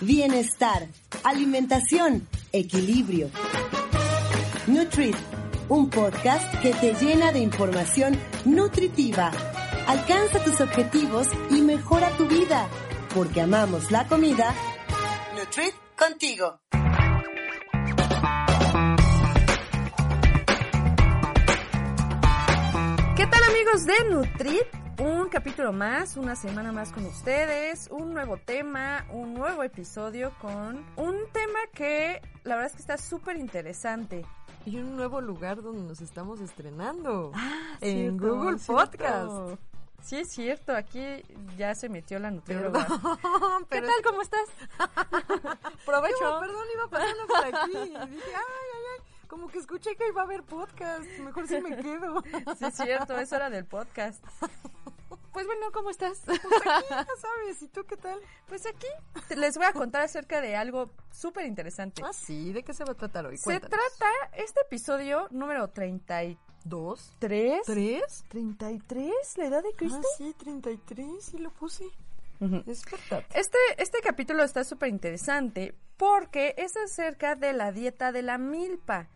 bienestar, alimentación, equilibrio. Nutrit, un podcast que te llena de información nutritiva. Alcanza tus objetivos y mejora tu vida, porque amamos la comida. Nutrit contigo. ¿Qué tal amigos de Nutrit? Un capítulo más, una semana más con ustedes, un nuevo tema, un nuevo episodio con un tema que la verdad es que está súper interesante. Y un nuevo lugar donde nos estamos estrenando. Ah, en cierto, Google cierto. Podcast. Sí, es cierto, aquí ya se metió la nutrióloga. Perdón, ¿Qué tal? ¿Cómo estás? Provecho. Iba- perdón, iba pasando por aquí y dije, ay, ay, ay, como que escuché que iba a haber podcast, mejor si me quedo. Sí, es cierto, es hora del podcast. Pues bueno, ¿cómo estás? Pues aquí, ya sabes, ¿y tú qué tal? Pues aquí te- les voy a contar acerca de algo súper interesante. Ah, sí, ¿de qué se va a tratar hoy? Se Cuéntanos. trata este episodio número 33. ¿Dos? ¿Tres? ¿Tres? ¿33? ¿La edad de Cristo? Ah, sí, 33, sí lo puse. Es verdad. Este, este capítulo está súper interesante porque es acerca de la dieta de la milpa.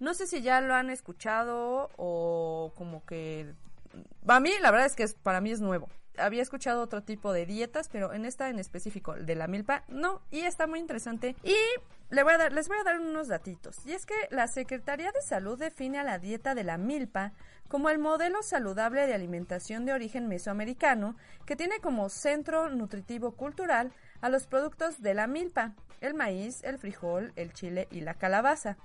No sé si ya lo han escuchado o como que... A mí la verdad es que es, para mí es nuevo. Había escuchado otro tipo de dietas, pero en esta en específico, de la milpa, no. Y está muy interesante. Y voy a dar, les voy a dar unos datitos. Y es que la Secretaría de Salud define a la dieta de la milpa como el modelo saludable de alimentación de origen mesoamericano que tiene como centro nutritivo cultural a los productos de la milpa, el maíz, el frijol, el chile y la calabaza,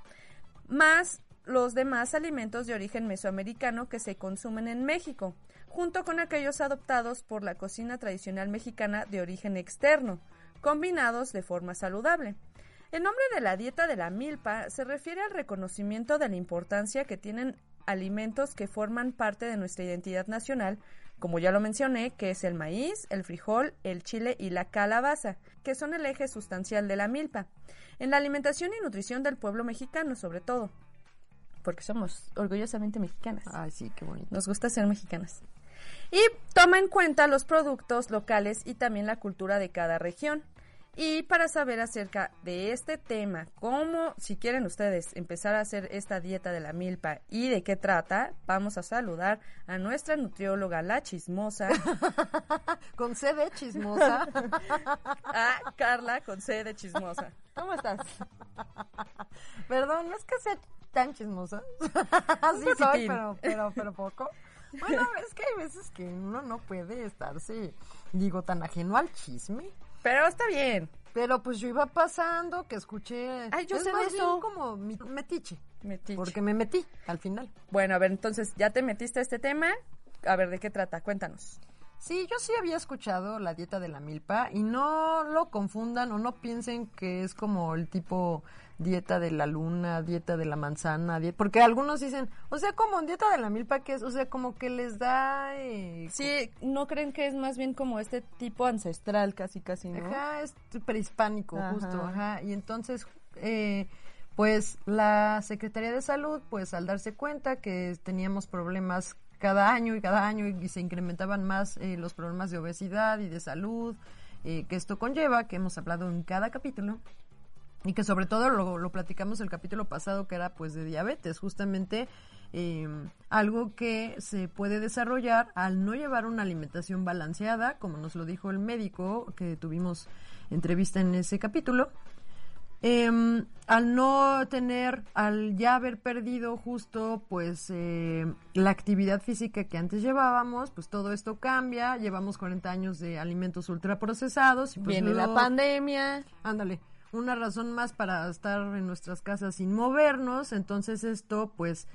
más los demás alimentos de origen mesoamericano que se consumen en México, junto con aquellos adoptados por la cocina tradicional mexicana de origen externo, combinados de forma saludable. El nombre de la dieta de la milpa se refiere al reconocimiento de la importancia que tienen alimentos que forman parte de nuestra identidad nacional, como ya lo mencioné, que es el maíz, el frijol, el chile y la calabaza, que son el eje sustancial de la milpa, en la alimentación y nutrición del pueblo mexicano sobre todo, porque somos orgullosamente mexicanas. Ay, sí, qué bonito. Nos gusta ser mexicanas. Y toma en cuenta los productos locales y también la cultura de cada región. Y para saber acerca de este tema, cómo, si quieren ustedes empezar a hacer esta dieta de la milpa y de qué trata, vamos a saludar a nuestra nutrióloga, la chismosa, Con C de chismosa. a Carla con C de chismosa. ¿Cómo estás? Perdón, no es que sea tan chismosa. Así soy, pero, pero, pero poco. Bueno, es que hay veces que uno no puede estarse, digo, tan ajeno al chisme. Pero está bien. Pero pues yo iba pasando, que escuché. Ay, yo es sé de más bien como metiche. Metiche. Porque me metí al final. Bueno, a ver, entonces, ¿ya te metiste a este tema? A ver, ¿de qué trata? Cuéntanos. Sí, yo sí había escuchado la dieta de la milpa y no lo confundan o no piensen que es como el tipo dieta de la luna, dieta de la manzana, porque algunos dicen, o sea, como dieta de la milpa que es, o sea, como que les da eh, Sí, ¿no creen que es más bien como este tipo ancestral casi, casi, no? Ajá, es prehispánico, Ajá. justo, ajá. Y entonces, eh, pues la Secretaría de Salud, pues al darse cuenta que teníamos problemas cada año y cada año y, se incrementaban más eh, los problemas de obesidad y de salud eh, que esto conlleva, que hemos hablado en cada capítulo, y que sobre todo lo, platicamos el capítulo pasado que era pues de diabetes, justamente eh, algo que se puede desarrollar al no llevar una alimentación balanceada, como nos lo dijo el médico que tuvimos entrevista en ese capítulo. Eh, al no tener, al ya haber perdido justo pues eh, la actividad física que antes llevábamos, pues todo esto cambia, llevamos 40 años de alimentos ultraprocesados y pues Viene la pandemia. Ándale, una razón más para estar en nuestras casas sin movernos, entonces esto pues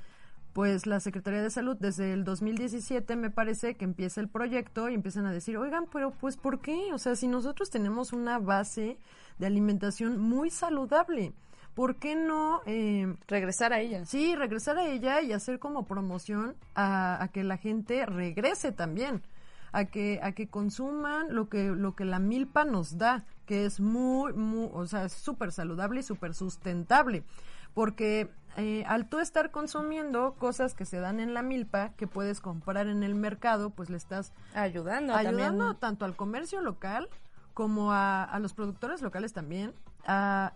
pues la Secretaría de Salud desde el 2017 me parece que empieza el proyecto y empiezan a decir, oigan, pero pues ¿por qué? O sea, si nosotros tenemos una base de alimentación muy saludable, ¿por qué no eh, Regresar a ella. Sí, regresar a ella y hacer como promoción a, a que la gente regrese también, a que a que consuman lo que lo que la milpa nos da, que es muy muy, o sea, es súper saludable y súper sustentable, porque eh, al tú estar consumiendo cosas que se dan en la milpa que puedes comprar en el mercado, pues le estás Ayudando, ayudando también. tanto al comercio local como a, a los productores locales también,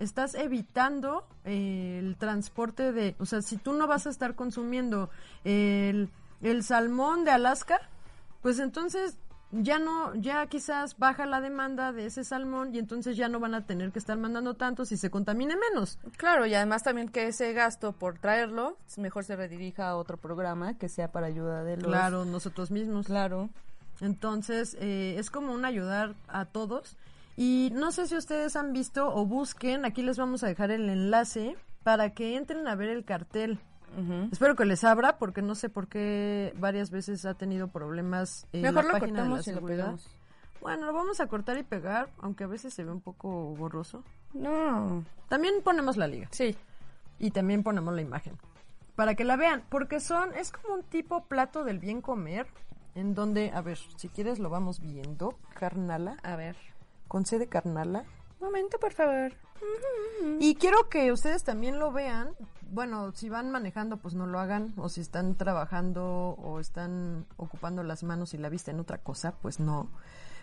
estás evitando eh, el transporte de, o sea, si tú no vas a estar consumiendo el, el salmón de Alaska, pues entonces ya no, ya quizás baja la demanda de ese salmón y entonces ya no van a tener que estar mandando tanto si se contamine menos. Claro, y además también que ese gasto por traerlo, mejor se redirija a otro programa que sea para ayuda de los... Claro, nosotros mismos. Claro. Entonces, eh, es como un ayudar a todos. Y no sé si ustedes han visto o busquen, aquí les vamos a dejar el enlace para que entren a ver el cartel. Espero que les abra porque no sé por qué varias veces ha tenido problemas en Mejor la lo página de la cortamos y lo. Bueno, lo vamos a cortar y pegar, aunque a veces se ve un poco borroso. No. También ponemos la liga Sí. y también ponemos la imagen para que la vean, porque son es como un tipo plato del bien comer en donde, a ver, si quieres lo vamos viendo, carnala, A ver. Con C de carnala. Momento, por favor. Y quiero que ustedes también lo vean. Bueno, si van manejando, pues no lo hagan. O si están trabajando o están ocupando las manos y la vista en otra cosa, pues no.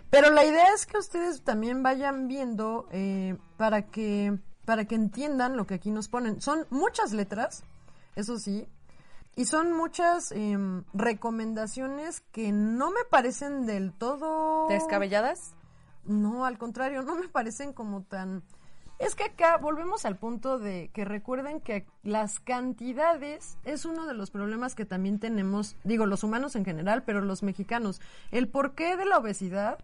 Pero la idea es que ustedes también vayan viendo eh, para que para que entiendan lo que aquí nos ponen. Son muchas letras, eso sí, y son muchas em, recomendaciones que no me parecen del todo ¿Descabelladas? No, al contrario, no me parecen como tan... Es que acá volvemos al punto de que recuerden que las cantidades es uno de los problemas que también tenemos, digo, los humanos en general, pero los mexicanos. El porqué de la obesidad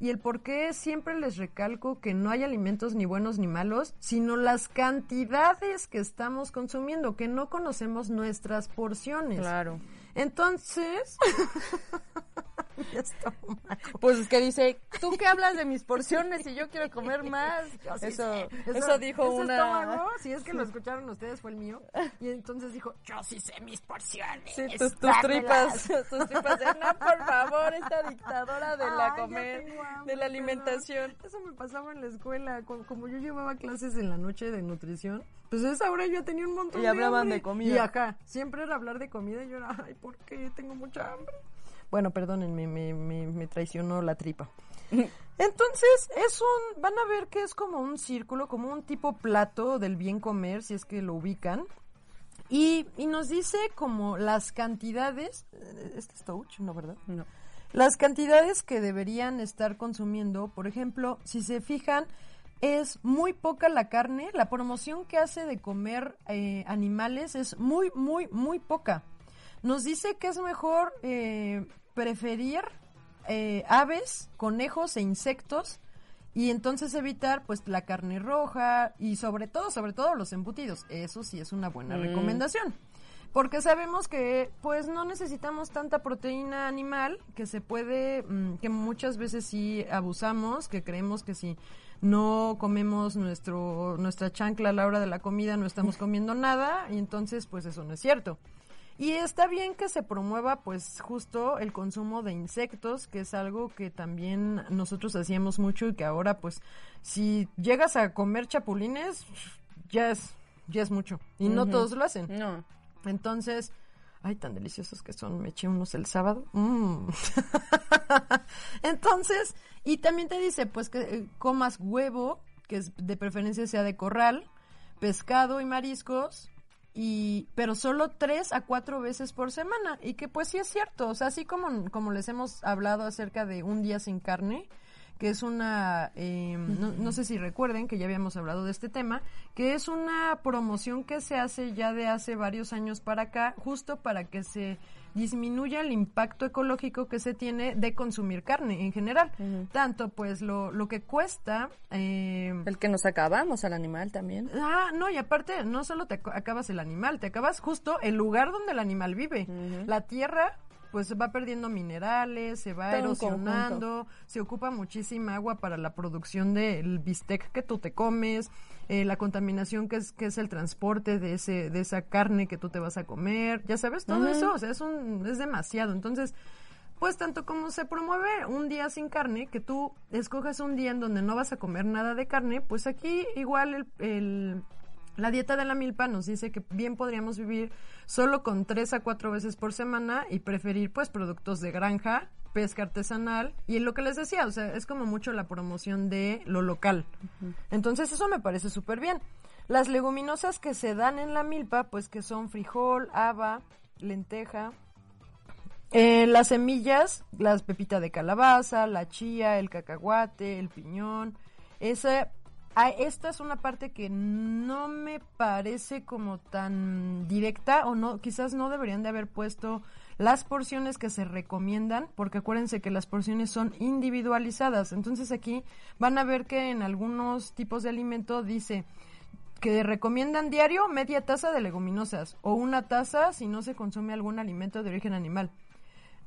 y el por qué siempre les recalco que no hay alimentos ni buenos ni malos, sino las cantidades que estamos consumiendo, que no conocemos nuestras porciones. Claro. Entonces... Pues es que dice, tú que hablas de mis porciones y yo quiero comer más. sí Eso, sé. eso, dijo ese una... estómago, si es que lo escucharon ustedes, fue el mío. Y entonces dijo, yo sí sé mis porciones. Sí, tus, tus tripas, tus tripas de, no, por favor, esta dictadora de la Ay, comer, hambre, de la alimentación. perdón. Eso me pasaba en la escuela, co- como yo llevaba clases en la noche de nutrición, pues a esa hora yo tenía un montón Y de hablaban hambre. de comida. Y acá, siempre era hablar de comida y yo era, ay, ¿por qué? Tengo mucha hambre. Bueno, perdónenme, me, me, me traicionó la tripa. Entonces, es un, van a ver que es como un círculo, como un tipo plato del bien comer, si es que lo ubican. Y, y nos dice como las cantidades, eh, este es touch, ¿no, verdad? No. Las cantidades que deberían estar consumiendo, por ejemplo, si se fijan, es muy poca la carne. La promoción que hace de comer eh, animales es muy, muy, muy poca. Nos dice que es mejor eh, preferir eh, aves, conejos e insectos y entonces evitar pues la carne roja y sobre todo, sobre todo los embutidos. Eso sí es una buena Mm. recomendación. Porque sabemos que pues no necesitamos tanta proteína animal que se puede, mm, que muchas veces sí abusamos, que creemos que si no comemos nuestro, nuestra chancla a la hora de la comida no estamos comiendo nada y entonces pues eso no es cierto. Y está bien que se promueva pues justo el consumo de insectos, que es algo que también nosotros hacíamos mucho y que ahora pues si llegas a comer chapulines ya es ya es mucho y no todos lo hacen. No. Entonces, ay, tan deliciosos que son. Me eché unos el sábado. Mm. Entonces, y también te dice, pues que eh, comas huevo, que es, de preferencia sea de corral, pescado y mariscos, y pero solo tres a cuatro veces por semana. Y que pues sí es cierto. O sea, así como, como les hemos hablado acerca de un día sin carne, que es una, eh, no, no sé si recuerden que ya habíamos hablado de este tema, que es una promoción que se hace ya de hace varios años para acá, justo para que se disminuya el impacto ecológico que se tiene de consumir carne en general. Tanto pues lo, lo que cuesta... Eh, El que nos acabamos al animal también. Ah, no, y aparte, no solo te ac- acabas el animal, te acabas justo el lugar donde el animal vive. La tierra, pues va perdiendo minerales, se va Todo erosionando, se ocupa muchísima agua para la producción del bistec que tú te comes, eh, la contaminación que es, que es el transporte de ese, de esa carne que tú te vas a comer, ya sabes, todo eso, o sea, es un, es demasiado. Entonces, pues tanto como se promueve un día sin carne, que tú escojas un día en donde no vas a comer nada de carne, pues aquí igual el, el- la dieta de la milpa nos dice que bien podríamos vivir solo con tres a cuatro veces por semana y preferir pues productos de granja pesca artesanal y lo que les decía, o sea, es como mucho la promoción de lo local. Entonces eso me parece súper bien. Las leguminosas que se dan en la milpa, pues que son frijol, haba, lenteja, eh, las semillas, las pepitas de calabaza, la chía, el cacahuate, el piñón. Esa, ah, esta es una parte que no me parece como tan directa o no, quizás no deberían de haber puesto las porciones que se recomiendan, porque acuérdense que las porciones son individualizadas. Entonces aquí van a ver que en algunos tipos de alimento dice que recomiendan diario media taza de leguminosas o una taza si no se consume algún alimento de origen animal.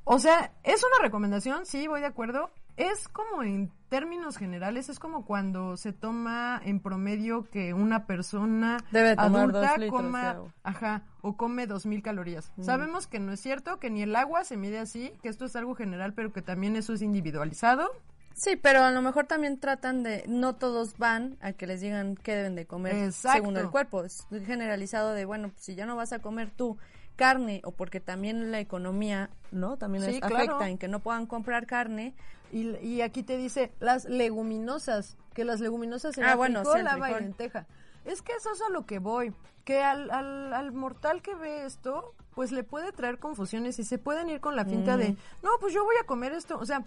O sea, es una recomendación, sí, voy de acuerdo. Es como en términos generales, es como cuando se toma en promedio que una persona Debe tomar adulta litros coma, ajá, o come dos mil calorías. Mm. Sabemos que no es cierto, que ni el agua se mide así, que esto es algo general, pero que también eso es individualizado. Sí, pero a lo mejor también tratan de, no todos van a que les digan qué deben de comer Exacto. según el cuerpo. Es generalizado de, bueno, pues si ya no vas a comer tú carne o porque también la economía, ¿no? También Sí, claro. afecta en que no puedan comprar carne. Y, y aquí te dice las leguminosas, que las leguminosas Ah, bueno, sí, frijol, el haba y lenteja. Es que eso es a lo que voy, que al, al, al mortal que ve esto, pues le puede traer confusiones y se pueden ir con la finta de, no, pues yo voy a comer esto, o sea,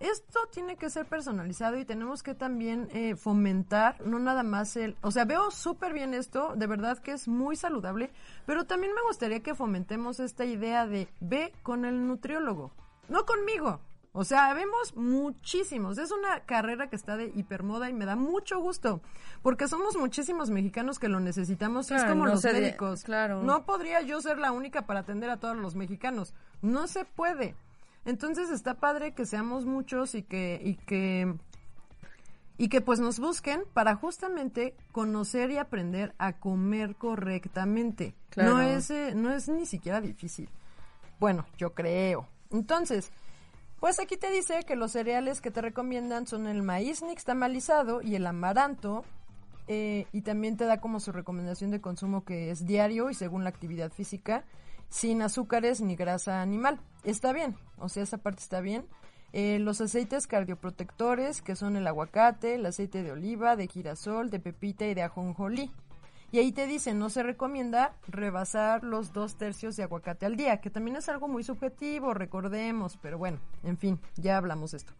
esto tiene que ser personalizado y tenemos que también eh, fomentar, no nada más el, o sea, veo súper bien esto, de verdad que es muy saludable, pero también me gustaría que fomentemos esta idea de ve con el nutriólogo, no conmigo. O sea, vemos muchísimos. Es una carrera que está de hipermoda y me da mucho gusto. Porque somos muchísimos mexicanos que lo necesitamos. y es Claro, como no los de- médicos. claro. No podría yo ser la única para atender a todos los mexicanos. No se puede. Entonces está padre que seamos muchos y que, y que, y que pues nos busquen para justamente conocer y aprender a comer correctamente. Claro. No es, eh, no es ni siquiera difícil. Bueno, yo creo. Entonces, pues aquí te dice que los cereales que te recomiendan son el maíz nixtamalizado y el amaranto. eh, y también te da como su recomendación de consumo que es diario y según la actividad física, sin azúcares ni grasa animal. Está bien, o sea, esa parte está bien. Eh, los aceites cardioprotectores, que son el aguacate, el aceite de oliva, de girasol, de pepita y de ajonjolí. Y ahí te dice, no se recomienda rebasar los dos tercios de aguacate al día, que también es algo muy subjetivo, recordemos, pero bueno, en fin, ya hablamos de esto.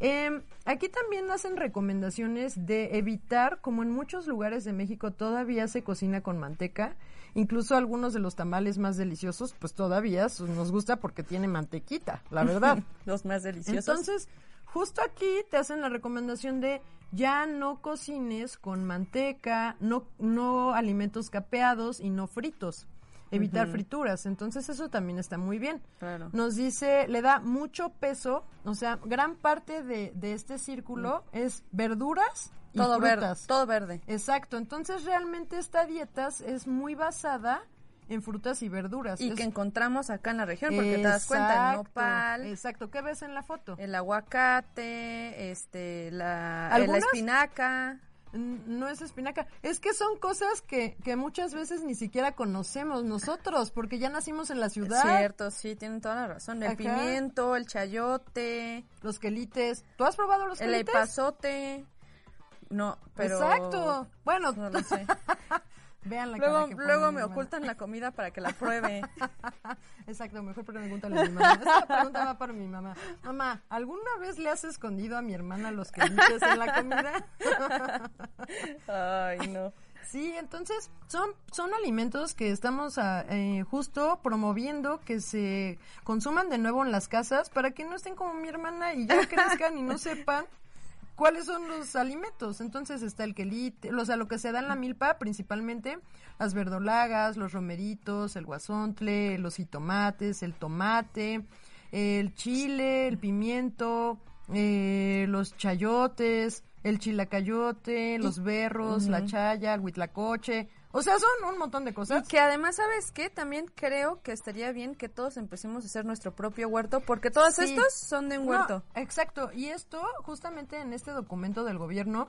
Eh, aquí también hacen recomendaciones de evitar, como en muchos lugares de México todavía se cocina con manteca, incluso algunos de los tamales más deliciosos, pues todavía nos gusta porque tiene mantequita, la verdad. Los más deliciosos. Entonces, justo aquí te hacen la recomendación de ya no cocines con manteca, no, no alimentos capeados y no fritos. Evitar frituras. Entonces, eso también está muy bien. Claro. Nos dice, le da mucho peso, o sea, gran parte de, de este círculo es verduras y todo verde, frutas. todo verde. Exacto. Entonces, realmente esta dieta es muy basada en frutas y verduras. Y Es- que encontramos acá en la región, porque te das cuenta, el nopal, Exacto. ¿Qué ves en la foto? el aguacate, este, la, la espinaca. No es espinaca. Es que son cosas que, que muchas veces ni siquiera conocemos nosotros, porque ya nacimos en la ciudad. Cierto, sí, tienen toda la razón. El pimiento, el chayote, Los quelites. ¿Tú has probado los el quelites? epazote. No, pero... Exacto. Bueno, No lo sé. vean la luego que luego me ocultan la comida para que la pruebe. Exacto, mejor pregúntale a mi mamá. Esta pregunta va para mi mamá. Mamá, ¿alguna vez le has escondido a mi hermana los quelites en la comida? Ay, no. Sí, entonces son, son alimentos que estamos ah, eh, justo promoviendo que se consuman de nuevo en las casas para que no estén como mi hermana y ya crezcan y no sepan cuáles son los alimentos. Entonces está el quelite, o sea, lo que se da en la milpa principalmente, las verdolagas, los romeritos, el guasontle, los jitomates, el tomate, el chile, el pimiento, eh, los chayotes, el chilacayote, los berros, la chaya, el huitlacoche. O sea, son un montón de Y cosas. que además, ¿sabes qué? También creo que estaría bien que todos empecemos a hacer nuestro propio huerto, porque todos Sí. estos son de un No, huerto. exacto. Y esto, justamente en este documento del gobierno,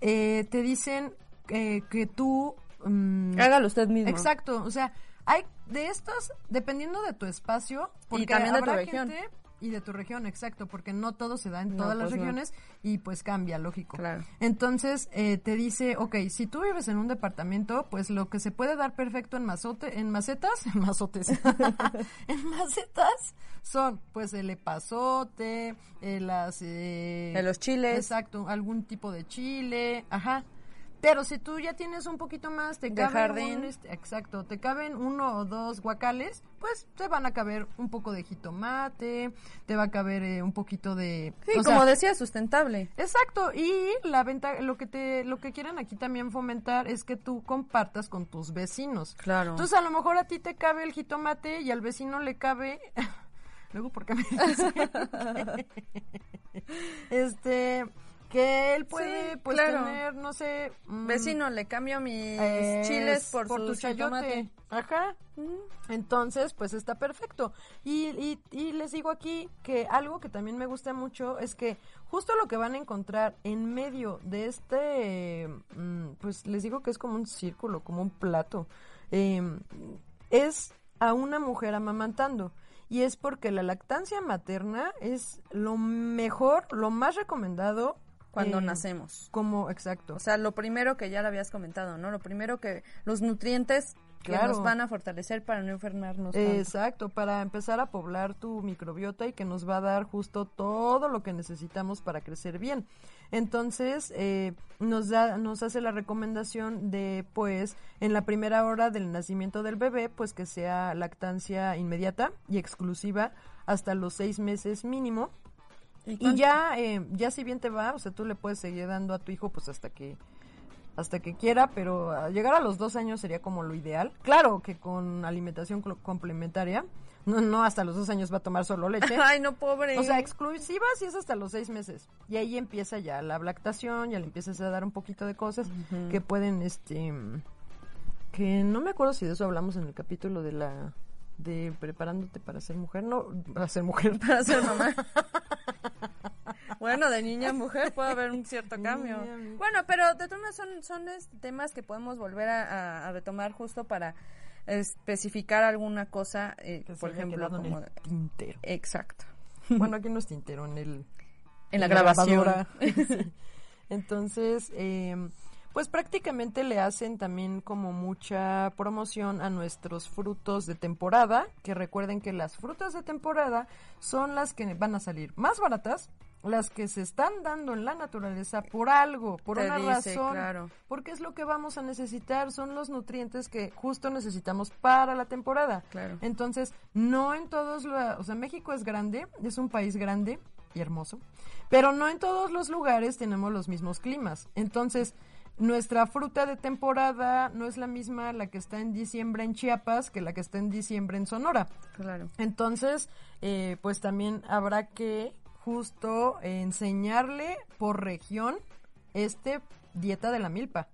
eh, te dicen eh, que tú... mm, Hágalo usted mismo. Exacto, o sea, hay de estos, dependiendo de tu espacio, porque también de tu habrá región. gente- Y de tu región, exacto, porque no todo se da en No, todas las pues no. regiones y pues cambia, lógico. Claro. Entonces eh, te dice, ok, si tú vives en un departamento, pues lo que se puede dar perfecto en mazote, en macetas, en mazotes, en macetas son pues el epazote, eh, las... eh, De los chiles. Exacto, algún tipo de chile, ajá. Pero si tú ya tienes un poquito más, te De caben jardín. un, este, exacto, te caben uno o dos guacales, pues te van a caber un poco de jitomate, te va a caber eh, un poquito de Sí, o como sea, decía, sustentable. Exacto, y la venta, lo que te, lo que quieren aquí también fomentar es que tú compartas con tus vecinos. Claro. Entonces a lo mejor a ti te cabe el jitomate y al vecino le cabe, luego porque me este, que él puede Sí, pues claro. tener, no sé, mm, Vecino, le cambio mis es chiles por, tu sus chayote. Ajá. Entonces, pues está perfecto. Y, y, y les digo aquí que algo que también me gusta mucho es que justo lo que van a encontrar en medio de este, mm, pues les digo que es como un círculo, como un plato, eh, es a una mujer amamantando. Y es porque la lactancia materna es lo mejor, lo más recomendado. Cuando eh, nacemos. Como, exacto. O sea, lo primero que ya lo habías comentado, ¿no? Lo primero que los nutrientes que nos van a fortalecer para no enfermarnos. Exacto, para empezar a poblar tu microbiota y que nos va a dar justo todo lo que necesitamos para crecer bien. Entonces, eh, nos, da, nos hace la recomendación de, pues, en la primera hora del nacimiento del bebé, pues que sea lactancia inmediata y exclusiva hasta los seis meses mínimo. Y ya, eh, ya si bien te va, o sea, tú le puedes seguir dando a tu hijo pues hasta que hasta que quiera, pero a llegar a los dos años sería como lo ideal. Claro que con alimentación complementaria, no, no hasta los dos años va a tomar solo leche. Ay, no, pobre. O sea, exclusiva sí es hasta los seis meses. Y ahí empieza ya la lactación, ya le empiezas a dar un poquito de cosas que pueden, este, que no me acuerdo si de eso hablamos en el capítulo de la, de preparándote para ser mujer, no, para ser mujer. para ser mamá. bueno, de niña a mujer puede haber un cierto cambio. Niña. Bueno, pero de todas maneras son, son temas que podemos volver a, a- a retomar justo para especificar alguna cosa, eh, Que por ejemplo, como... el tintero. Exacto. Bueno, aquí no es tintero, en el... En la grabación. grabadora. Sí. Entonces, eh, pues prácticamente le hacen también como mucha promoción a nuestros frutos de temporada, que recuerden que las frutas de temporada son las que van a salir más baratas, las que se están dando en la naturaleza por algo, por Te una dice, razón, claro. porque es lo que vamos a necesitar, son los nutrientes que justo necesitamos para la temporada. Claro. Entonces, no en todos, la- o sea, México es grande, es un país grande y hermoso, pero no en todos los lugares tenemos los mismos climas. Entonces, nuestra fruta de temporada no es la misma la que está en diciembre en Chiapas que la que está en diciembre en Sonora. Claro. Entonces, eh, pues también habrá que justo eh, enseñarle por región este dieta de la milpa,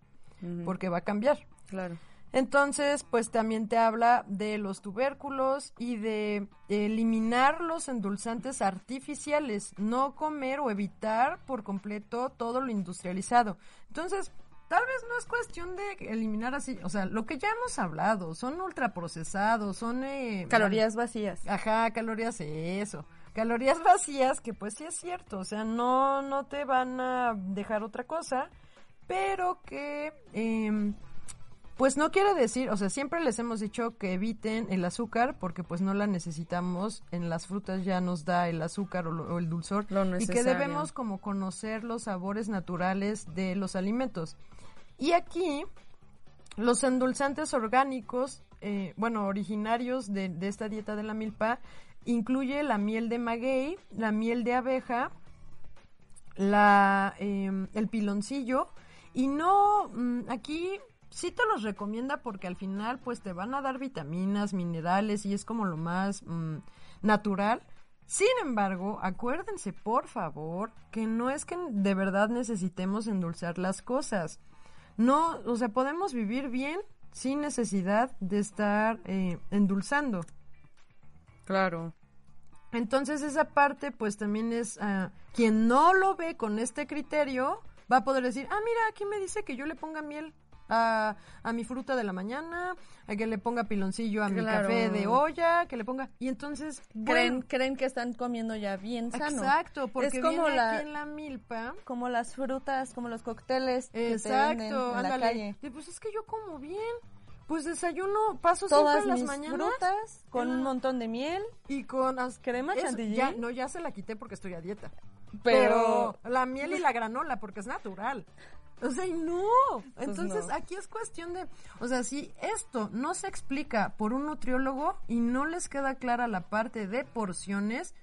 porque va a cambiar. Claro. Entonces, pues también te habla de los tubérculos y de eliminar los endulzantes artificiales, no comer o evitar por completo todo lo industrializado. Entonces, tal vez no es cuestión de eliminar así, o sea, lo que ya hemos hablado, son ultraprocesados, son... Eh, Calorías vacías. Ajá, calorías, eso. Calorías vacías, que pues sí es cierto, o sea, no, no te van a dejar otra cosa, pero que, em, pues no quiere decir, o sea, siempre les hemos dicho que eviten el azúcar, porque pues no la necesitamos, en las frutas ya nos da el azúcar o, lo- o el dulzor, Lo y que debemos como conocer los sabores naturales de los alimentos. Y aquí, los endulzantes orgánicos, eh, bueno, originarios de, esta dieta de la milpa, incluye la miel de maguey, la miel de abeja, em, el piloncillo, y no, mm, aquí sí te los recomienda porque al final pues te van a dar vitaminas, minerales y es como lo más mm, natural. Sin embargo, acuérdense por favor que no es que de verdad necesitemos endulzar las cosas. No, o sea, podemos vivir bien sin necesidad de estar eh, endulzando. Claro. Entonces esa parte pues también es, ah, quien no lo ve con este criterio va a poder decir, ah, mira, aquí me dice que yo le ponga miel. A, a mi fruta de la mañana, a que le ponga piloncillo a mi café de olla, que le ponga... Y entonces... creen, bueno, creen que están comiendo ya bien sano. Exacto, porque es como viene la, aquí en la milpa... como las frutas, como los cócteles que te venden Exacto, en la ándale. calle. Y pues es que yo como bien. Pues desayuno, paso Todas siempre en mis las mañanas. frutas con un montón de miel. Y con as- ¿Crema eso, chantilly? Ya, no, ya se la quité porque estoy a dieta. Pero- Pero, la miel y la granola porque es natural. O sea, y no. Entonces, no. aquí es cuestión de, o sea, si esto no se explica por un nutriólogo y no les queda clara la parte de porciones,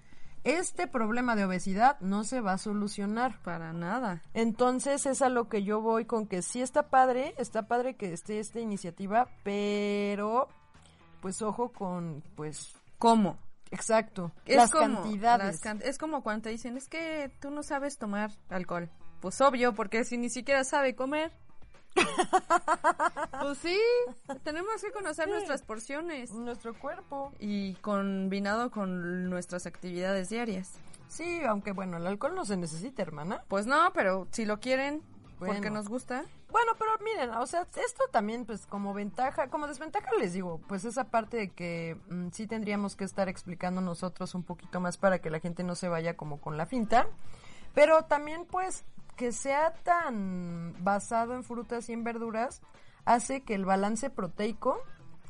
este problema de obesidad no se va a solucionar. Para nada. Entonces es a lo que yo voy con que sí está padre, está padre que esté esta iniciativa, pero pues ojo con pues ¿Cómo? exacto, Es las como, cantidades. las can- es como cuando te dicen, es que tú no sabes tomar alcohol. Pues obvio, porque si ni siquiera sabe comer. pues sí, tenemos que conocer nuestras porciones. Nuestro cuerpo. Y combinado con nuestras actividades diarias. Sí, aunque bueno, el alcohol no se necesita, hermana. Pues no, pero si lo quieren, porque nos gusta. Bueno, pero miren, o sea, esto también, pues, como ventaja, como desventaja les digo, pues esa parte de que mm, sí tendríamos que estar explicando nosotros un poquito más para que la gente no se vaya como con la finta, pero también, pues, que sea tan basado en frutas y en verduras hace que el balance proteico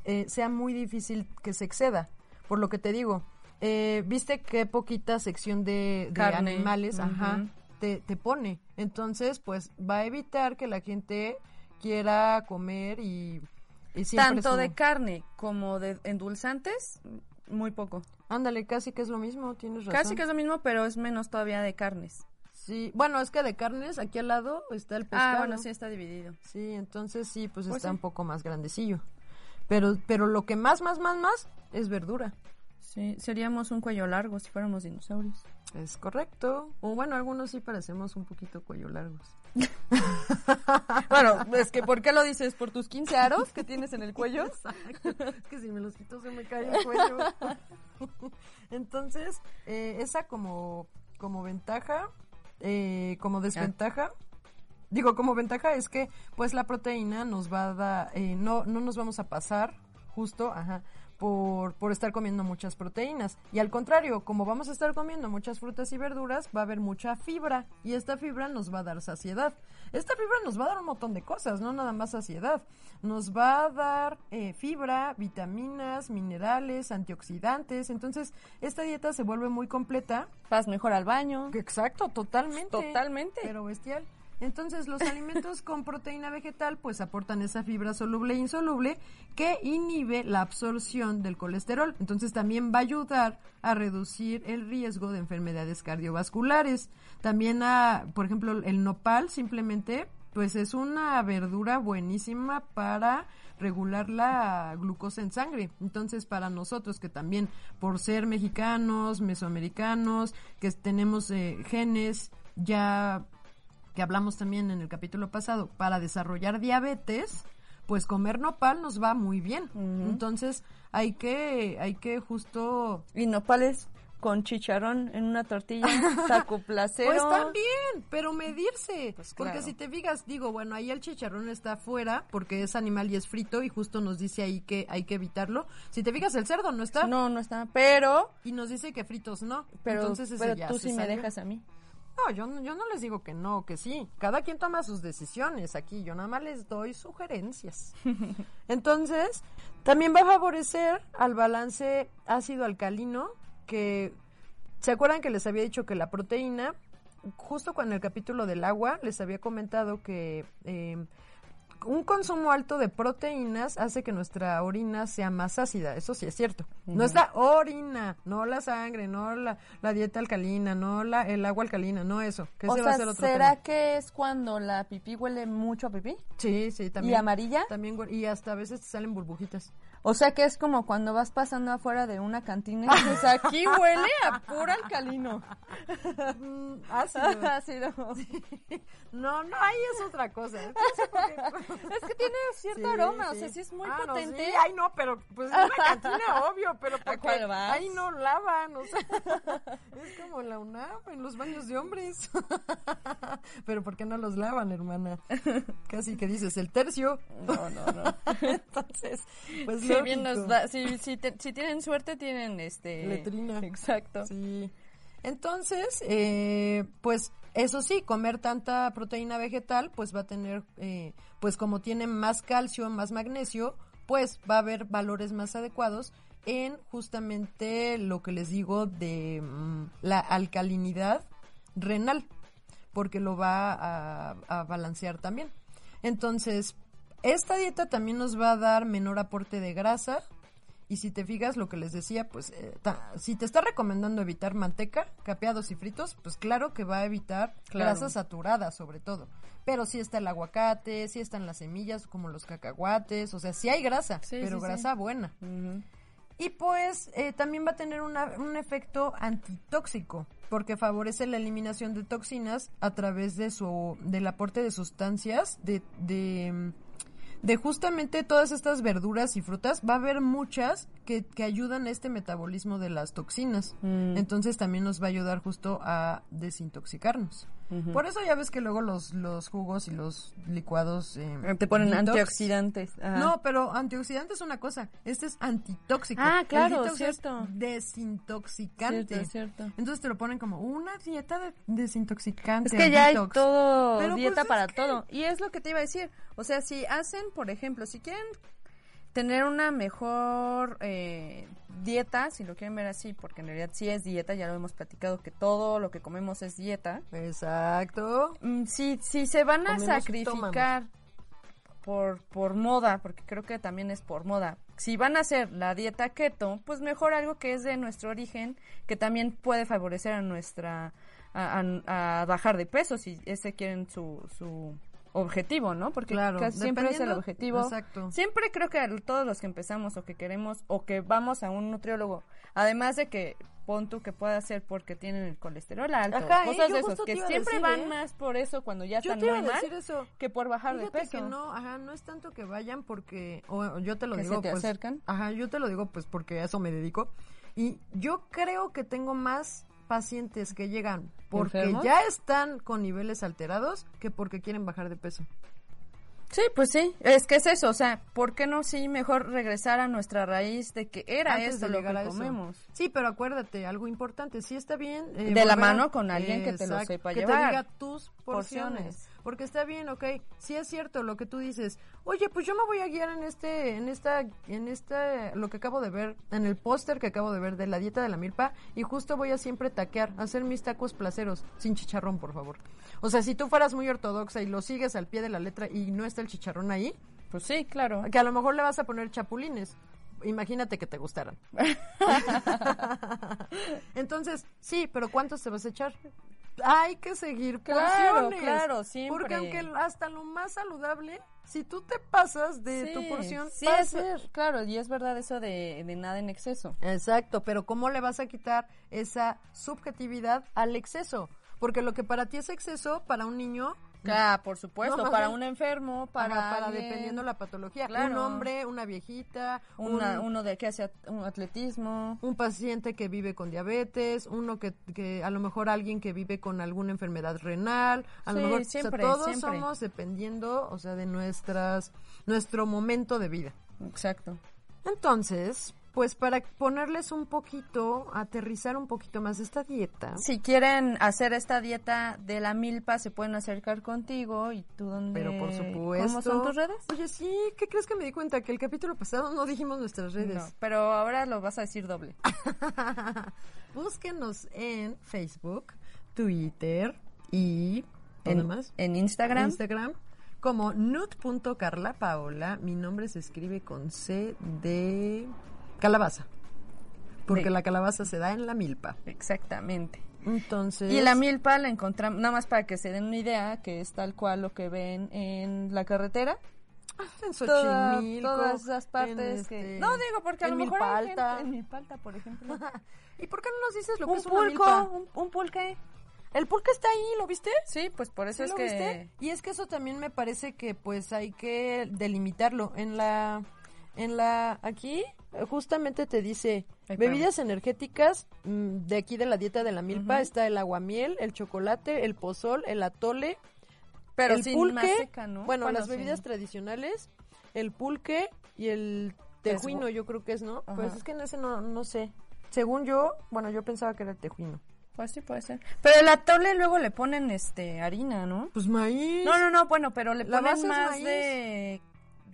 eh, sea muy difícil que se exceda, por lo que te digo. Eh, Viste qué poquita sección de, de Carne. animales, ajá, te, te pone. Entonces, pues va a evitar que la gente quiera comer y, Tanto de carne como de endulzantes, muy poco. Ándale, casi que es lo mismo, tienes razón. Casi que es lo mismo, pero es menos todavía de carnes. Sí, bueno, es que de carnes, aquí al lado está el pescado. Ah, bueno, sí está dividido. Sí, entonces sí, pues, Pues está sí. un poco más grandecillo. Pero, pero lo que más, más, más, más es verdura. Sí, seríamos un cuello largo si fuéramos dinosaurios. Es correcto. O bueno, algunos sí parecemos un poquito cuello largos. Bueno, es que ¿por qué lo dices? ¿Por tus 15 aros que tienes en el cuello? es que si me los quito se me cae el cuello. Entonces, eh, esa como, como ventaja, eh, como desventaja, digo, como ventaja es que pues la proteína nos va a dar, eh, no, no nos vamos a pasar justo, ajá, por, por estar comiendo muchas proteínas. Y al contrario, como vamos a estar comiendo muchas frutas y verduras, va a haber mucha fibra y esta fibra nos va a dar saciedad. Esta fibra nos va a dar un montón de cosas, no nada más saciedad. Nos va a dar eh, fibra, vitaminas, minerales, antioxidantes. Entonces, esta dieta se vuelve muy completa. Vas mejor al baño. Exacto, totalmente. Totalmente. Pero bestial. Entonces, los alimentos con proteína vegetal pues aportan esa fibra soluble e insoluble que inhibe la absorción del colesterol. Entonces, también va a ayudar a reducir el riesgo de enfermedades cardiovasculares. También, a, por ejemplo, el nopal simplemente pues es una verdura buenísima para regular la glucosa en sangre. Entonces, para nosotros que también por ser mexicanos, mesoamericanos, que tenemos eh, genes ya que hablamos también en el capítulo pasado, para desarrollar diabetes, pues comer nopal nos va muy bien. Entonces, hay que hay que justo Y nopales con chicharrón en una tortilla, taco placero. Pues también, pero medirse. Pues Porque si te fijas, digo, bueno, ahí el chicharrón está afuera porque es animal y es frito y justo nos dice ahí que hay que evitarlo. Si te fijas, el cerdo no está. No, no está. Pero, Y nos dice que fritos no. pero, Entonces pero ya tú sí me salió. dejas a mí. No, yo, no- yo no les digo que no, que sí. Cada quien toma sus decisiones aquí. Yo nada más les doy sugerencias. Entonces, también va a favorecer al balance ácido-alcalino que... ¿Se acuerdan que les había dicho que la proteína, justo cuando en el capítulo del agua, les había comentado que eh, un consumo alto de proteínas hace que nuestra orina sea más ácida, eso sí es cierto. Nuestra orina, no la sangre, no la, la dieta alcalina, no la, el agua alcalina, no eso. Que O ese va a sea, ser otro ¿será tema. que es cuando la pipí huele mucho a pipí? Sí, sí, también. ¿Y amarilla? También, y hasta a veces te salen burbujitas. O sea que es como cuando vas pasando afuera de una cantina y dices, aquí huele a puro alcalino. Mm, ácido. Ácido. No, no, ahí es otra cosa. Es que tiene cierto Sí, aroma, o sea, sí es muy Ah, no, potente. sí, ay, no, pero pues es una cantina, obvio, pero porque ahí no lavan, o sea, es como la UNAM en los baños de hombres. pero ¿por qué no los lavan, hermana? Casi que dices el tercio. No, no, no. Entonces, pues Si bien nos da- si, si, te- si tienen suerte, tienen este... Letrina. Exacto. Sí. Entonces, eh, pues eso sí, comer tanta proteína vegetal, pues va a tener, eh, pues como tiene más calcio, más magnesio, pues va a haber valores más adecuados en justamente lo que les digo de mm, la alcalinidad renal, porque lo va a, a balancear también. Entonces, esta dieta también nos va a dar menor aporte de grasa, y si te fijas lo que les decía, pues eh, ta- si te está recomendando evitar manteca, capeados y fritos, pues claro que va a evitar Claro. grasas saturadas sobre todo. Pero sí está el aguacate, sí están las semillas como los cacahuates, o sea, sí hay grasa, Sí, pero sí, sí. grasa buena. Y pues eh, también va a tener una- un efecto antitóxico, porque favorece la eliminación de toxinas a través de su del aporte de sustancias de, de, de justamente todas estas verduras y frutas. Va a haber muchas que, que ayudan a este metabolismo de las toxinas. Mm. Entonces también nos va a ayudar justo a desintoxicarnos. Por eso ya ves que luego los, los jugos y los licuados... eh, Te ponen detox, antioxidantes. Ajá. no, pero antioxidante es una cosa. Este es antitóxico. Ah, El claro, detox es cierto. desintoxicante. Cierto, cierto. Entonces te lo ponen como una dieta de desintoxicante. Es que ya hay todo, Pero, dieta pues, es para que- todo. Y es lo que te iba a decir. O sea, si hacen, por ejemplo, si quieren tener una mejor eh, dieta, si lo quieren ver así, porque en realidad sí es dieta, ya lo hemos platicado, que todo lo que comemos es dieta. Exacto. Mm, Si, si se van a Comemos sacrificar por, por moda, porque creo que también es por moda, si van a hacer la dieta keto, pues mejor algo que es de nuestro origen, que también puede favorecer a nuestra, a, a- a bajar de peso, si ese quieren su, su objetivo, ¿no? Porque Claro, casi siempre es el objetivo. exacto. Siempre creo que a todos los que empezamos o que queremos o que vamos a un nutriólogo, además de que pon tú que pueda ser porque tienen el colesterol alto, Ajá, ¿eh? cosas de esos, que siempre decir, van ¿eh? más por eso cuando ya Yo están muy mal eso. que por bajar Fíjate de peso. que no, ajá, no es tanto que vayan porque, o, o yo te lo Que digo, se te pues, acercan. ajá, yo te lo digo pues porque a eso me dedico y yo creo que tengo más pacientes que llegan porque ¿Enfermos? ya están con niveles alterados que porque quieren bajar de peso. Sí, pues sí, es que es eso, o sea, ¿por qué no sí mejor regresar a nuestra raíz de que era Antes esto lo que comemos? Sí, pero acuérdate, algo importante, sí está bien. eh, De la mano con alguien que te lo sepa que llevar. te diga tus porciones. Porciones. Porque está bien, ok, sí es cierto lo que tú dices. Oye, pues yo me voy a guiar en este, en esta, en esta, lo que acabo de ver, en el póster que acabo de ver de la dieta de la milpa, y justo voy a siempre taquear, hacer mis tacos placeros, sin chicharrón, por favor. O sea, si tú fueras muy ortodoxa y lo sigues al pie de la letra y no está el chicharrón ahí, Pues sí, claro. que a lo mejor le vas a poner chapulines. Imagínate que te gustaran. Entonces, sí, pero ¿cuántos te vas a echar? Hay que seguir Claro, porciones. claro, siempre. Porque aunque hasta lo más saludable, si tú te pasas de Sí, tu porción, sí vas es a- ver, claro, y es verdad eso de, de nada en exceso. Exacto, pero ¿cómo le vas a quitar esa subjetividad al exceso? Porque lo que para ti es exceso, para un niño Claro, por supuesto, No, para ajá. un enfermo, para, para, para alguien, dependiendo la patología, un hombre, una viejita, una- un- uno de que hace un atletismo. un paciente que vive con diabetes, uno que, que a lo mejor alguien que vive con alguna enfermedad renal, a lo Sí, mejor o sea, siempre, todos siempre. somos dependiendo, o sea, de nuestras nuestro momento de vida. Exacto. Entonces, pues para ponerles un poquito, aterrizar un poquito más esta dieta. Si quieren hacer esta dieta de la milpa, se pueden acercar contigo y tú dónde... Pero por supuesto. ¿Cómo son tus redes? Oye, sí, ¿qué crees que me di cuenta? Que el capítulo pasado no dijimos nuestras redes. No, pero ahora lo vas a decir doble. Búsquenos en Facebook, Twitter y... ¿Dónde En, más? en Instagram. Instagram como nut.carlapaola. Mi nombre se escribe con C de calabaza. Porque De- la calabaza se da en la milpa. Exactamente. Entonces. Y la milpa la encontramos, nada más para que se den una idea, que es tal cual lo que ven en la carretera. En toda- Xochimilco, todas esas en partes que... este- No, digo, porque a en lo mejor hay gente- en Milpalta, por ejemplo. ¿Y por qué no nos dices lo que un es una pulco, milpa? un, un pulque. El pulque está ahí, ¿lo viste? Sí, pues por eso ¿Sí es lo que... viste? Y es que eso también me parece que pues hay que delimitarlo. En la, en la, aquí justamente te dice Ay, bebidas energéticas mm, de aquí de la dieta de la milpa está el aguamiel, el chocolate, el pozol, el atole, Pero el sin pulque, maseca, ¿no? bueno, las bebidas tradicionales, el pulque y el tejuino, yo creo que es, ¿no? Pues es que en ese no, no sé. Según yo, bueno, yo pensaba que era el tejuino. Pues sí, puede ser. Pero el atole luego le ponen este harina, ¿no? Pues maíz. No, no, no, bueno, pero le ponen más maíz. de...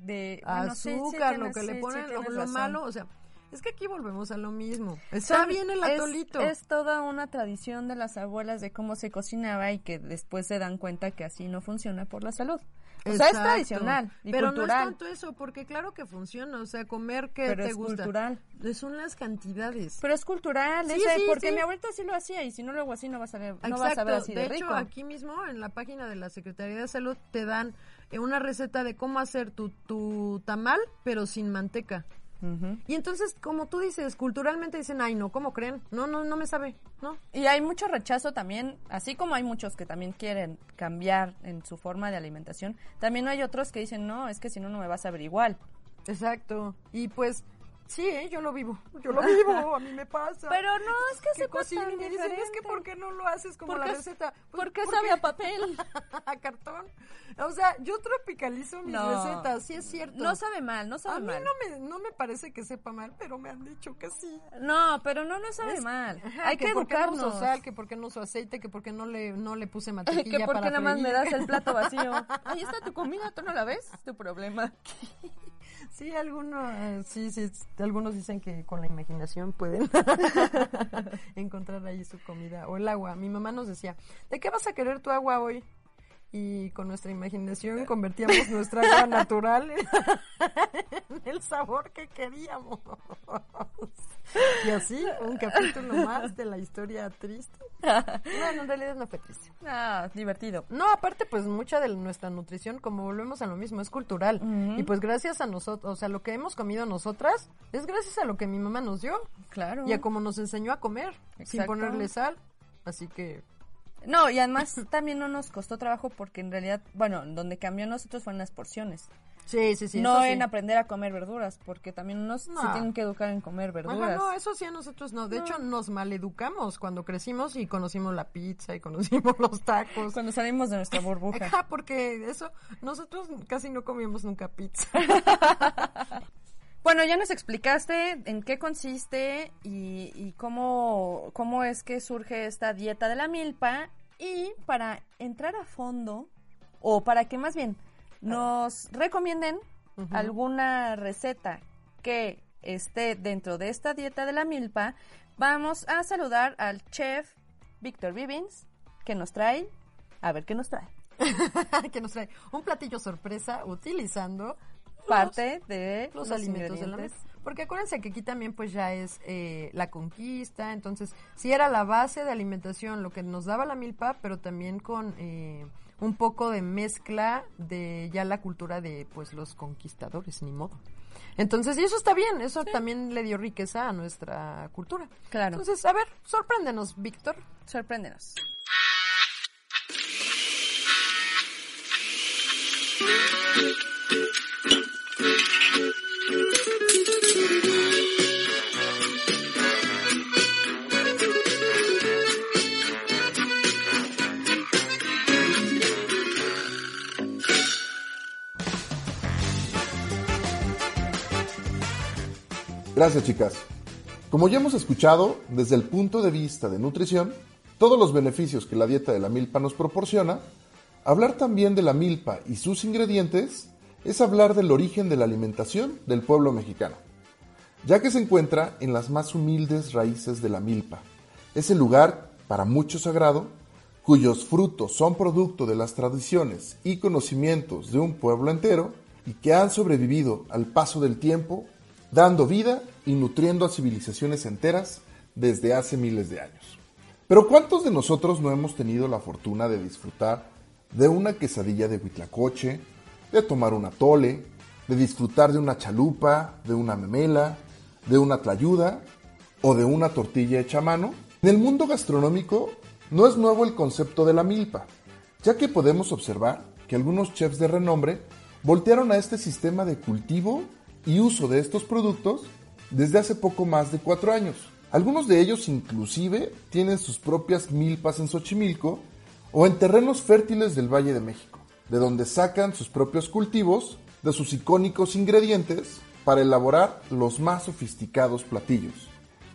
de bueno, sí, sí azúcar, lo que le sí, ponen, lo, lo malo, o sea, es que aquí volvemos a lo mismo. Está Son- bien el atolito. Es, toda una tradición de las abuelas de cómo se cocinaba y que después se dan cuenta que así no funciona por la salud. O sea, es tradicional y Pero cultural. no es tanto eso, porque claro que funciona, o sea, comer que Pero te es gusta. cultural. Eh, Son las cantidades. Pero es cultural, Sí, ese, sí, porque sí. mi abuelita sí lo hacía y si no lo hago así no vas a ver, no vas a ver así de, de hecho, rico. aquí mismo en la página de la Secretaría de Salud te dan una receta de cómo hacer tu, tu tamal, pero sin manteca. Y entonces, como tú dices, culturalmente dicen, ay, no, ¿cómo creen? No, no, no me sabe, ¿no? Y hay mucho rechazo también, así como hay muchos que también quieren cambiar en su forma de alimentación, también hay otros que dicen, no, es que si no, no me vas a ver igual. Exacto. Y pues, sí, ¿eh? yo lo vivo. Yo lo vivo, a mí me pasa. Pero no, es que que se cocino y me dicen, es que ¿por qué no lo haces como Porque la receta? Pues, porque porque- sabe a papel. a cartón. O sea, yo tropicalizo mis No. recetas, sí es cierto. No sabe mal, no a sabe mí mal. no me, no me parece que sepa mal, pero me han dicho que sí. No, pero no, no sabe Es- mal. Ajá, Hay que, por qué no educarnos. uso sal, que por qué no uso aceite, que por qué no le, no le puse que mantequilla porque para nada más me das el plato vacío. Ahí está tu comida, tú no la ves, es tu problema. Sí, algunos, eh, sí, sí, algunos dicen que con la imaginación pueden encontrar ahí su comida o el agua. Mi mamá nos decía, ¿de qué vas a querer tu agua hoy? Y con nuestra imaginación convertíamos nuestra agua natural en el sabor que queríamos. Y así, un capítulo más de la historia triste. Bueno, en realidad no fue triste. Ah, divertido. No, aparte, pues mucha de nuestra nutrición, como volvemos a lo mismo, es cultural. Y pues gracias a nosotros, o sea, lo que hemos comido nosotras, es gracias a lo que mi mamá nos dio Claro. y a cómo nos enseñó a comer, sin Exacto. ponerle sal. Así que, No, y además también no nos costó trabajo porque en realidad, bueno, donde cambió a nosotros fueron las porciones. sí, sí, sí. no sí. en aprender a comer verduras, porque también unos No. se tienen que educar en comer Ajá, verduras. no, eso sí a nosotros no. De hecho, nos maleducamos cuando crecimos y conocimos la pizza y conocimos los tacos. Cuando salimos de nuestra burbuja. Ajá, porque eso, nosotros casi no comíamos nunca pizza. Bueno, ya nos explicaste en qué consiste y, y cómo, cómo es que surge esta dieta de la milpa. Y para entrar a fondo, o para que más bien nos recomienden alguna receta que esté dentro de esta dieta de la milpa, vamos a saludar al chef Víctor Vivins, que nos trae, a ver qué nos trae. que nos trae un platillo sorpresa utilizando Parte de los, los alimentos de la mesa. Porque acuérdense que aquí también pues ya es eh, la conquista, entonces sí era la base de alimentación lo que nos daba la milpa, pero también con eh, un poco de mezcla de ya la cultura de pues los conquistadores, ni modo. Entonces, y eso está bien, eso también le dio riqueza a nuestra cultura. Claro. Entonces, a ver, sorpréndenos, Víctor. Sorpréndenos. Gracias chicas. Como ya hemos escuchado, desde el punto de vista de nutrición, todos los beneficios que la dieta de la milpa nos proporciona, hablar también de la milpa y sus ingredientes es hablar del origen de la alimentación del pueblo mexicano, ya que se encuentra en las más humildes raíces de la milpa, ese lugar, para muchos sagrado, cuyos frutos son producto de las tradiciones y conocimientos de un pueblo entero y que han sobrevivido al paso del tiempo, dando vida y nutriendo a civilizaciones enteras desde hace miles de años. Pero ¿cuántos de nosotros no hemos tenido la fortuna de disfrutar de una quesadilla de huitlacoche, de tomar un atole, de disfrutar de una chalupa, de una memela, de una tlayuda o de una tortilla hecha a mano. En el mundo gastronómico no es nuevo el concepto de la milpa, ya que podemos observar que algunos chefs de renombre voltearon a este sistema de cultivo y uso de estos productos desde hace poco más de cuatro años. Algunos de ellos inclusive tienen sus propias milpas en Xochimilco o en terrenos fértiles del Valle de México, de donde sacan sus propios cultivos de sus icónicos ingredientes para elaborar los más sofisticados platillos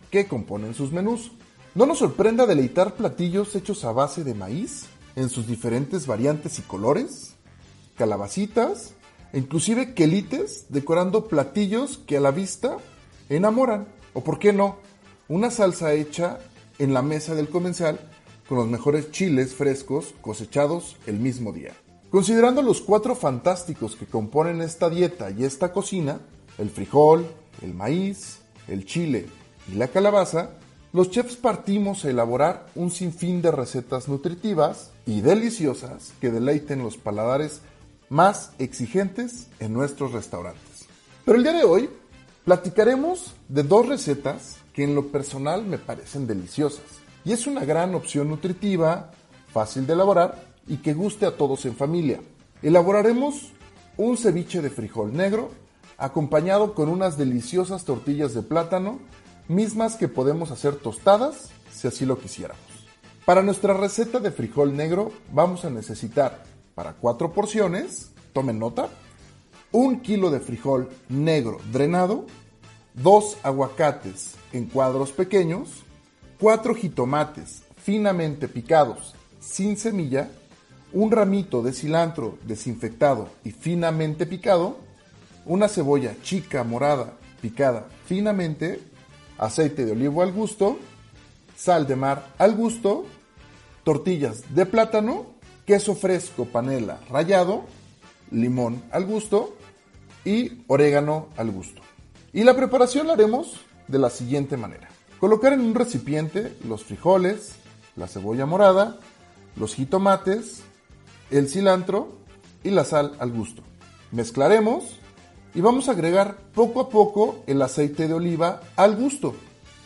que componen sus menús. No nos sorprenda deleitar platillos hechos a base de maíz en sus diferentes variantes y colores, calabacitas e inclusive quelites decorando platillos que a la vista enamoran. O por qué no, una salsa hecha en la mesa del comensal con los mejores chiles frescos cosechados el mismo día. Considerando los cuatro fantásticos que componen esta dieta y esta cocina, el frijol, el maíz, el chile y la calabaza, los chefs partimos a elaborar un sinfín de recetas nutritivas y deliciosas que deleiten los paladares más exigentes en nuestros restaurantes. Pero el día de hoy platicaremos de dos recetas que en lo personal me parecen deliciosas y es una gran opción nutritiva, fácil de elaborar y que guste a todos en familia. Elaboraremos un ceviche de frijol negro acompañado con unas deliciosas tortillas de plátano, mismas que podemos hacer tostadas si así lo quisiéramos. Para nuestra receta de frijol negro vamos a necesitar para cuatro porciones, tomen nota, un kilo de frijol negro drenado, dos aguacates en cuadros pequeños, cuatro jitomates finamente picados sin semilla, un ramito de cilantro desinfectado y finamente picado, una cebolla chica morada picada finamente, aceite de olivo al gusto, sal de mar al gusto, tortillas de plátano, queso fresco panela rallado, limón al gusto y orégano al gusto. Y la preparación la haremos de la siguiente manera. Colocar en un recipiente los frijoles, la cebolla morada, los jitomates, el cilantro y la sal al gusto. Mezclaremos y vamos a agregar poco a poco el aceite de oliva al gusto.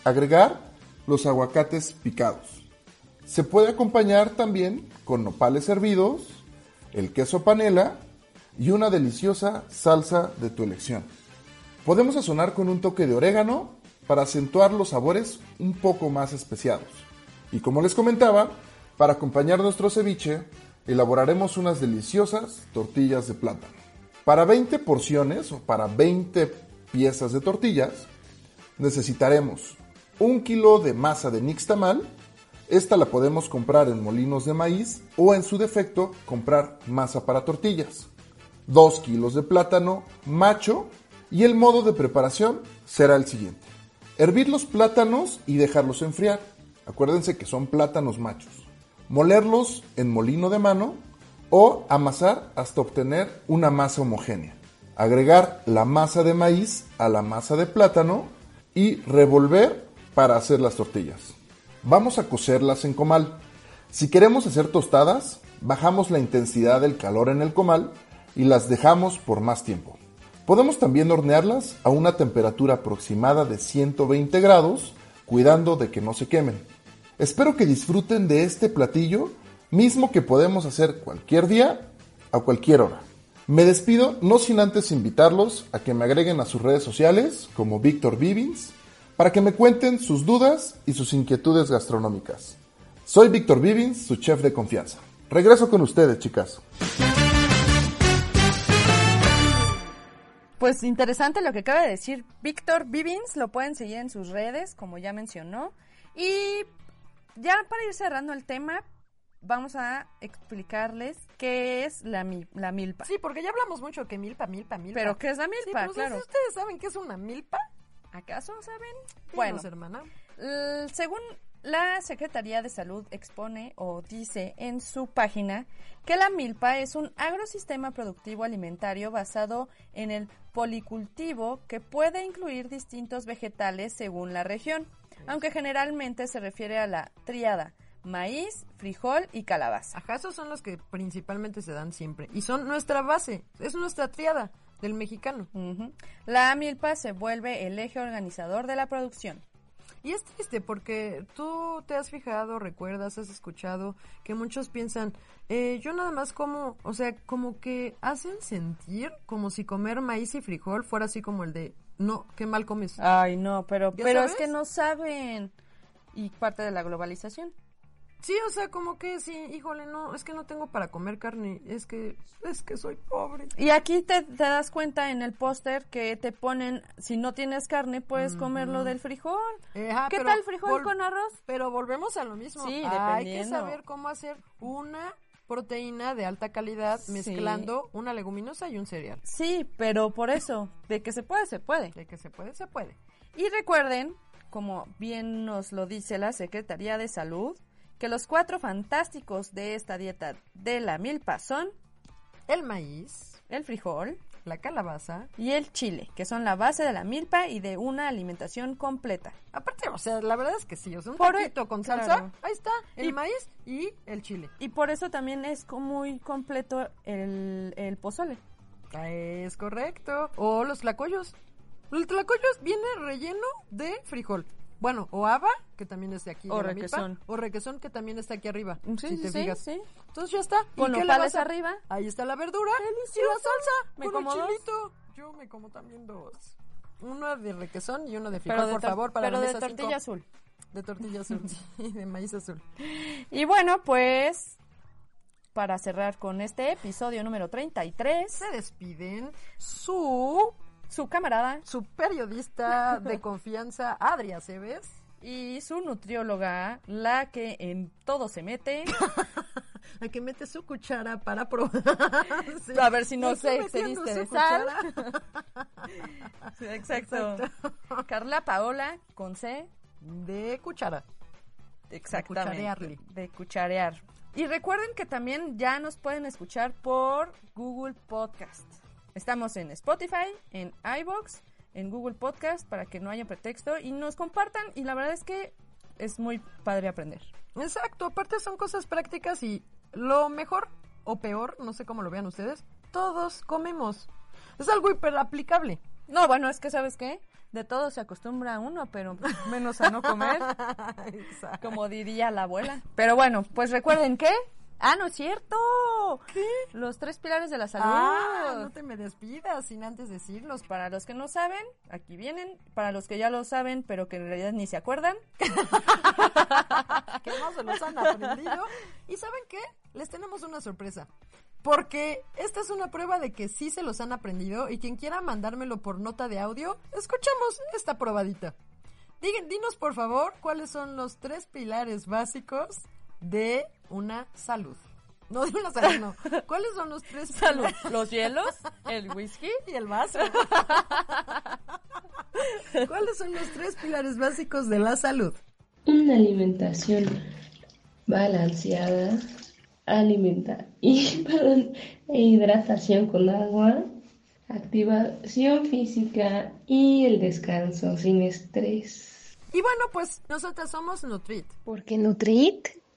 Agregar los aguacates picados. Se puede acompañar también con nopales hervidos, el queso panela y una deliciosa salsa de tu elección. Podemos sazonar con un toque de orégano para acentuar los sabores un poco más especiados. Y como les comentaba, para acompañar nuestro ceviche, elaboraremos unas deliciosas tortillas de plátano. Para 20 porciones o para 20 piezas de tortillas, necesitaremos un kilo de masa de nixtamal. Esta la podemos comprar en molinos de maíz o en su defecto comprar masa para tortillas. 2 kilos de plátano macho y el modo de preparación será el siguiente. Hervir los plátanos y dejarlos enfriar. Acuérdense que son plátanos machos. Molerlos en molino de mano o amasar hasta obtener una masa homogénea. Agregar la masa de maíz a la masa de plátano y revolver para hacer las tortillas. Vamos a cocerlas en comal. Si queremos hacer tostadas, bajamos la intensidad del calor en el comal y las dejamos por más tiempo. Podemos también hornearlas a una temperatura aproximada de 120 grados, cuidando de que no se quemen. Espero que disfruten de este platillo, mismo que podemos hacer cualquier día, a cualquier hora. Me despido no sin antes invitarlos a que me agreguen a sus redes sociales como Víctor Vivins para que me cuenten sus dudas y sus inquietudes gastronómicas. Soy Víctor Vivins, su chef de confianza. Regreso con ustedes, chicas. Pues interesante lo que acaba de decir Víctor Vivins, lo pueden seguir en sus redes, como ya mencionó. Y ya para ir cerrando el tema, vamos a explicarles qué es la, la milpa. Sí, porque ya hablamos mucho que milpa, milpa, milpa. Pero ¿qué es la milpa? Sí, claro. ¿Ustedes saben qué es una milpa? ¿Acaso saben? bueno, hermana. según la Secretaría de Salud expone o dice en su página que la milpa es un agrosistema productivo alimentario basado en el policultivo que puede incluir distintos vegetales según la región, aunque generalmente se refiere a la triada maíz, frijol y calabaza. Ajá, esos son los que principalmente se dan siempre y son nuestra base, es nuestra triada. del mexicano. La milpa se vuelve el eje organizador de la producción. Y es triste porque tú te has fijado, recuerdas, has escuchado que muchos piensan, eh, yo nada más como, o sea, como que hacen sentir como si comer maíz y frijol fuera así como el de, no, qué mal comes. Ay, no, pero, ¿Ya pero es que no saben. Y parte de la globalización. Sí, o sea, como que sí, híjole, no, es que no tengo para comer carne, es que, es que soy pobre. Y aquí te, te das cuenta en el póster que te ponen, si no tienes carne, puedes comerlo del frijol. Ajá, ¿Qué pero tal frijol con arroz? Pero volvemos a lo mismo. Sí, Hay que saber cómo hacer una proteína de alta calidad Sí. mezclando una leguminosa y un cereal. Sí, pero por eso, de que se puede, se puede. De que se puede, se puede. Y recuerden, como bien nos lo dice la Secretaría de Salud, que los cuatro fantásticos de esta dieta de la milpa son El maíz, el frijol la calabaza. y el chile, que son la base de la milpa y de una alimentación completa. Aparte, o sea, la verdad es que sí, o sea, un Por- taquito con salsa, claro. ahí está, el Y- maíz y el chile. Y por eso también es muy completo el, el pozole. Es correcto. O los tlacoyos. El tlacoyos viene relleno de frijol. Bueno, o haba, que también es de aquí. O requesón. O requesón, que también está aquí arriba. Sí, si sí, te sí, fijas. sí. Entonces ya está. ¿Y Con nopales vas a- arriba. Ahí está la verdura. Y la Delicioso. salsa. Me con como el chilito. Yo me como también dos. Uno de requesón y uno de frijol, por favor, para pero la de cinco. tortilla azul. De tortilla azul, sí, de maíz azul. Y bueno, pues para cerrar con este episodio número 33, Se despiden su, su camarada su periodista de confianza, Adria Cebes. y su nutrióloga, la que en todo se mete. La que mete su cuchara para probar. Sí. A ver si no se excediste de sal. Exacto. Carla Paola con C. De cuchara. Exactamente. cucharearle. De cucharear. Y recuerden que también ya nos pueden escuchar por Google Podcast. Estamos en Spotify, en iBox, en Google Podcast para que no haya pretexto y nos compartan. Y la verdad es que es muy padre aprender. Exacto, aparte son cosas prácticas y lo mejor o peor, no sé cómo lo vean ustedes, todos comemos. Es algo hiper aplicable. No, bueno, es que ¿sabes qué? De todo se acostumbra uno, pero menos a no comer, como diría la abuela. Pero bueno, pues recuerden que... Ah, no es cierto. ¿Qué? Los tres pilares de la salud. Ah, no te me despidas sin antes decirlos. Para los que no saben, aquí vienen. Para los que ya lo saben, pero que en realidad ni se acuerdan. que no se los han aprendido. ¿Y saben qué? Les tenemos una sorpresa. Porque esta es una prueba de que sí se los han aprendido y quien quiera mandármelo por nota de audio, escuchamos esta probadita. Digan, dinos por favor cuáles son los tres pilares básicos de una salud. No de una salud, no. ¿Cuáles son los tres Salud. pilares? Los hielos, el whisky. Y el vaso. ¿Cuáles son los tres pilares básicos de la salud? Una alimentación balanceada, alimenta y, perdón, e hidratación con agua, activación física y el descanso sin estrés. Y bueno, pues nosotras somos Nutrit. Porque Nutrit